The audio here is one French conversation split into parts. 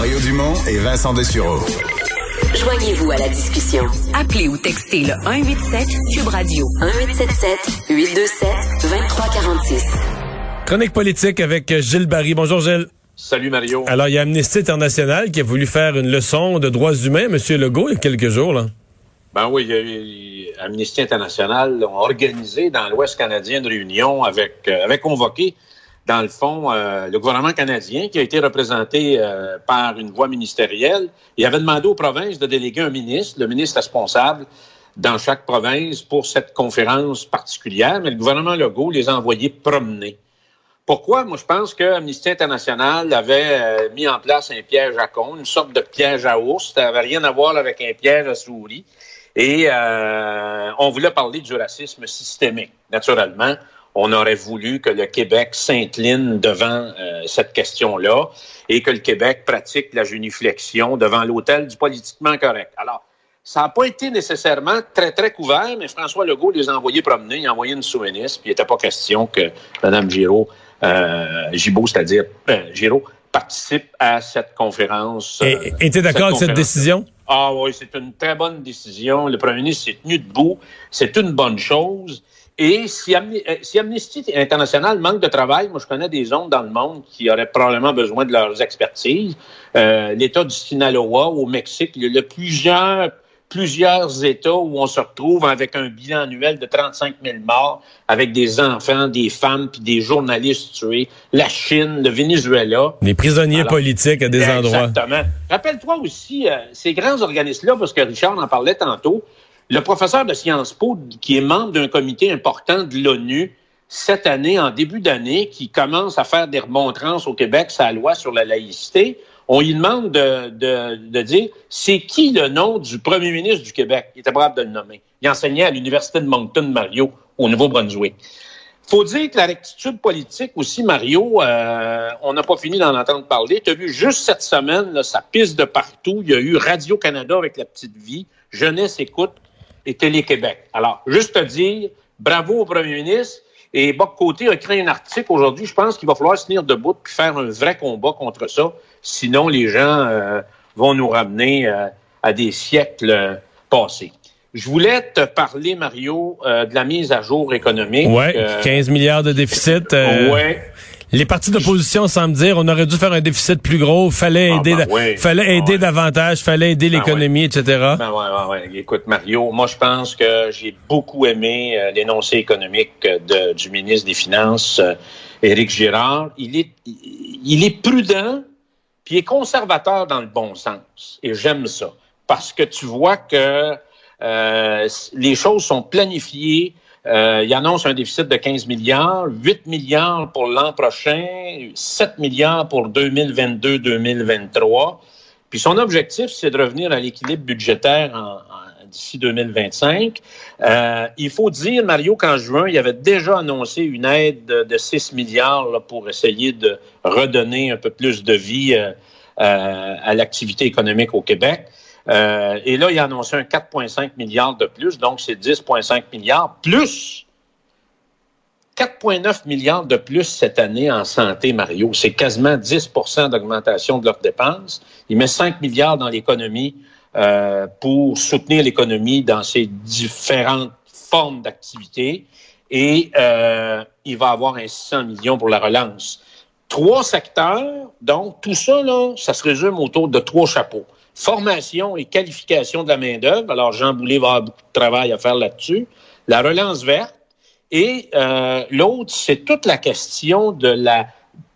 Mario Dumont et Vincent Dessureau. Joignez-vous à la discussion. Appelez ou textez le 187 Cube Radio 1877 827 2346. Chronique politique avec Gilles Barry. Bonjour Gilles. Salut Mario. Alors, il y a Amnesty International qui a voulu faire une leçon de droits humains, M. Legault, il y a quelques jours. Là. Ben oui, il y a Amnesty International ont organisé dans l'Ouest canadien une réunion avec, euh, avec convoqué, dans le fond, euh, le gouvernement canadien qui a été représenté euh, par une voix ministérielle. Il avait demandé aux provinces de déléguer un ministre, le ministre responsable dans chaque province pour cette conférence particulière, mais le gouvernement Legault les a envoyés promener. Pourquoi? Moi, je pense que Amnesty International avait euh, mis en place un piège à con, une sorte de piège à ours. Ça n'avait rien à voir avec un piège à souris. Et euh, on voulait parler du racisme systémique. Naturellement, on aurait voulu que le Québec s'incline devant euh, cette question-là et que le Québec pratique la géniflexion devant l'hôtel du politiquement correct. Alors, ça n'a pas été nécessairement très, très couvert, mais François Legault les a envoyés promener, il a envoyé une souveniste, puis il n'était pas question que Mme Giraud euh, Gibault, c'est-à-dire euh, Giraud, participe à cette conférence. Et euh, es d'accord avec cette décision? Ah oui, c'est une très bonne décision. Le premier ministre s'est tenu debout. C'est une bonne chose. Et si, si, Amnesty International manque de travail, moi je connais des zones dans le monde qui auraient probablement besoin de leurs expertises. Euh, L'État du Sinaloa au Mexique, il y a plusieurs plusieurs États où on se retrouve avec un bilan annuel de 35 000 morts, avec des enfants, des femmes, puis des journalistes tués. La Chine, le Venezuela. Des prisonniers politiques à des endroits. Exactement. Rappelle-toi aussi euh, ces grands organismes-là, parce que Richard en parlait tantôt. Le professeur de Sciences Po, qui est membre d'un comité important de l'ONU, cette année, en début d'année, qui commence à faire des remontrances au Québec, sa loi sur la laïcité, on lui demande de, dire c'est qui le nom du premier ministre du Québec? Il était brave de le nommer. Il enseignait à l'Université de Moncton, Mario, au Nouveau-Brunswick. faut dire que la rectitude politique aussi, Mario, euh, on n'a pas fini d'en entendre parler. Tu as vu juste cette semaine, là, ça pisse de partout. Il y a eu Radio-Canada avec la petite vie, Jeunesse écoute et Télé-Québec. Alors, juste te dire, bravo au premier ministre. Et Bob Côté a créé un article aujourd'hui. Je pense qu'il va falloir se tenir debout et faire un vrai combat contre ça. Sinon, les gens euh, vont nous ramener euh, à des siècles passés. Je voulais te parler, Mario, euh, de la mise à jour économique. Oui, 15 milliards de déficit. oui. Les partis d'opposition semblent dire on aurait dû faire un déficit plus gros, fallait aider, ah, ben fallait ah, aider davantage, fallait aider l'économie, etc. Ben ouais, ouais, ouais. Écoute, Mario, moi je pense que j'ai beaucoup aimé l'énoncé économique de, du ministre des Finances, Éric Girard. Il est, il est prudent, puis il est conservateur dans le bon sens. Et j'aime ça. Parce que tu vois que euh, les choses sont planifiées. Euh, il annonce un déficit de 15 milliards, 8 milliards pour l'an prochain, 7 milliards pour 2022-2023. Puis son objectif, c'est de revenir à l'équilibre budgétaire d'ici 2025. Euh, il faut dire, Mario, qu'en juin, il avait déjà annoncé une aide de, 6 milliards pour essayer de redonner un peu plus de vie euh, à l'activité économique au Québec. Et là, il a annoncé un 4,5 milliards de plus, donc c'est 10,5 milliards, plus 4,9 milliards de plus cette année en santé, Mario. C'est quasiment 10% d'augmentation de leurs dépenses. Il met 5 milliards dans l'économie euh, pour soutenir l'économie dans ses différentes formes d'activité. Et euh, il va avoir un 600 millions pour la relance. Trois secteurs, donc tout ça, là, ça se résume autour de trois chapeaux. Formation et qualification de la main-d'œuvre. Alors, Jean Boulet va avoir beaucoup de travail à faire là-dessus. La relance verte. Et euh, l'autre, c'est toute la question de la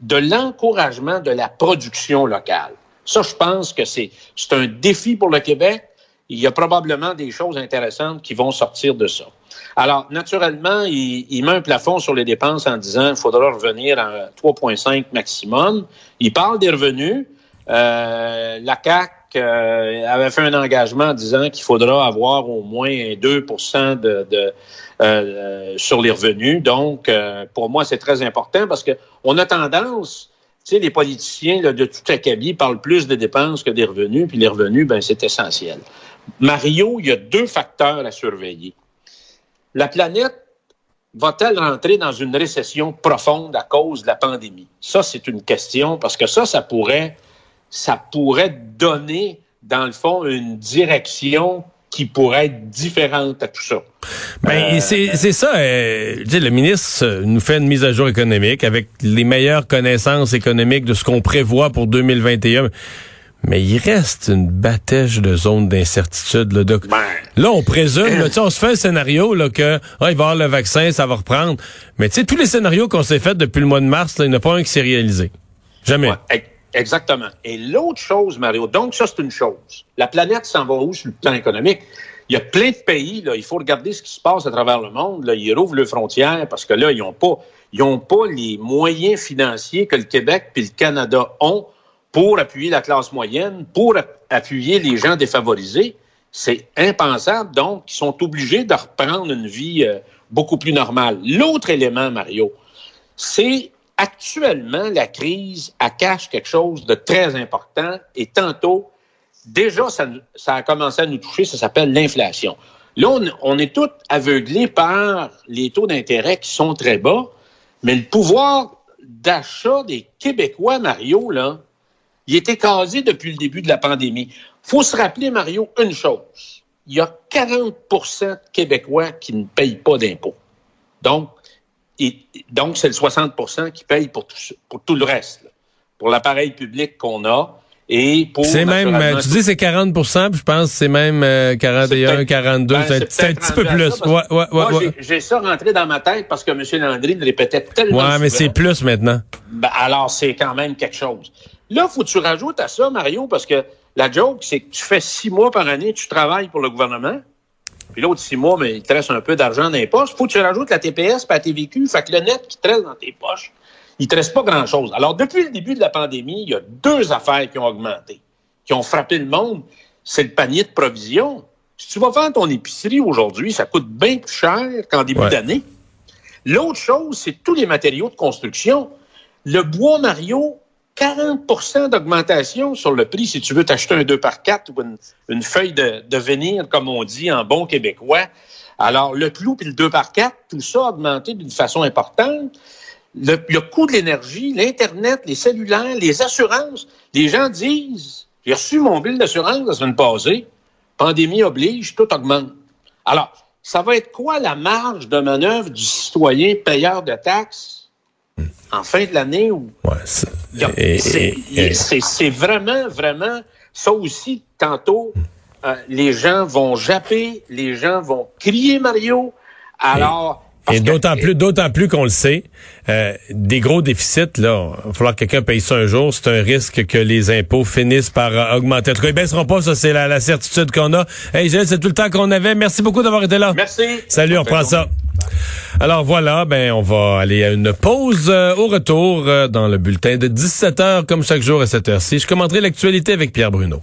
de l'encouragement de la production locale. Ça, je pense que c'est un défi pour le Québec. Il y a probablement des choses intéressantes qui vont sortir de ça. Alors, naturellement, il, il met un plafond sur les dépenses en disant qu'il faudra revenir à 3,5 maximum. Il parle des revenus. Euh, la CAC euh, avait fait un engagement en disant qu'il faudra avoir au moins 2 de, de euh, sur les revenus. Donc, euh, pour moi, c'est très important parce que on a tendance tu sais, les politiciens de tout acabit parlent plus de dépenses que des revenus, puis les revenus, ben, c'est essentiel. Mario, il y a deux facteurs à surveiller. La planète va-t-elle rentrer dans une récession profonde à cause de la pandémie? Ça, c'est une question, parce que ça, ça pourrait, ça pourrait donner, dans le fond, une direction qui pourrait être différente à tout ça. Ben, euh, c'est ça. Euh, le ministre euh, nous fait une mise à jour économique avec les meilleures connaissances économiques de ce qu'on prévoit pour 2021. Mais il reste une bâtèche de zones d'incertitude. Là, ben, là, on présume, là, on se fait un scénario là, que ah, il va y avoir le vaccin, ça va reprendre. Mais tu sais, tous les scénarios qu'on s'est faits depuis le mois de mars, là, il n'y en a pas un qui s'est réalisé. Jamais. Exactement. Et l'autre chose, Mario, donc ça, c'est une chose. La planète s'en va où sur le plan économique? Il y a plein de pays, là, il faut regarder ce qui se passe à travers le monde. Là, ils rouvrent leurs frontières parce que là, ils n'ont pas, ils pas les moyens financiers que le Québec puis le Canada ont pour appuyer la classe moyenne, pour appuyer les gens défavorisés. C'est impensable, donc, ils sont obligés de reprendre une vie euh, beaucoup plus normale. L'autre élément, Mario, c'est actuellement, la crise cache quelque chose de très important et tantôt, déjà, ça, a commencé à nous toucher, ça s'appelle l'inflation. Là, on, on, est tous aveuglés par les taux d'intérêt qui sont très bas, mais le pouvoir d'achat des Québécois, Mario, là, il était casé depuis le début de la pandémie. faut se rappeler, Mario, une chose. Il y a 40% de Québécois qui ne payent pas d'impôts. Donc, et, donc, c'est le 60% qui paye pour tout, pour tout le reste, pour l'appareil public qu'on a. Et pour c'est même, euh, tu dis c'est 40 puis je pense que c'est même 41, 42, ben, c'est un petit peu plus. ouais, ouais, ouais, j'ai ça rentré dans ma tête parce que M. Landry le répétait tellement Ouais, mais c'est plus maintenant. Ben, alors, c'est quand même quelque chose. Là, faut que tu rajoutes à ça, Mario, parce que la joke, c'est que tu fais six mois par année, tu travailles pour le gouvernement. Puis l'autre six mois, mais il te reste un peu d'argent dans les poches. Faut que tu rajoutes la TPS pas la TVQ. Fait que le net qui te reste dans tes poches, il te reste pas grand-chose. Alors, depuis le début de la pandémie, il y a deux affaires qui ont augmenté, qui ont frappé le monde. C'est le panier de provisions. Si tu vas faire ton épicerie aujourd'hui, ça coûte bien plus cher qu'en début d'année. L'autre chose, c'est tous les matériaux de construction. Le bois Mario, 40% d'augmentation sur le prix si tu veux t'acheter un 2 par 4 ou une, feuille de, de comme on dit en bon québécois. Alors, le clou puis le 2 par 4, tout ça a augmenté d'une façon importante. Le, le coût de l'énergie, l'Internet, les cellulaires, les assurances. Les gens disent, j'ai reçu mon bill d'assurance la semaine passée, pandémie oblige, tout augmente. Alors, ça va être quoi la marge de manœuvre du citoyen payeur de taxes en fin de l'année où c'est vraiment, vraiment ça aussi, tantôt, euh, les gens vont japper, les gens vont crier Mario. Alors. Et, d'autant plus, d'autant plus qu'on le sait, euh, des gros déficits, là, il va falloir que quelqu'un paye ça un jour. C'est un risque que les impôts finissent par euh, augmenter. En tout cas, ils baisseront pas, ça c'est la, certitude qu'on a. Hey Gilles, c'est tout le temps qu'on avait. Merci beaucoup d'avoir été là. Merci. Salut, on reprend ça. Alors voilà, ben on va aller à une pause euh, au retour euh, dans le bulletin de 17h comme chaque jour à cette heure-ci. Je commenterai l'actualité avec Pierre Bruno.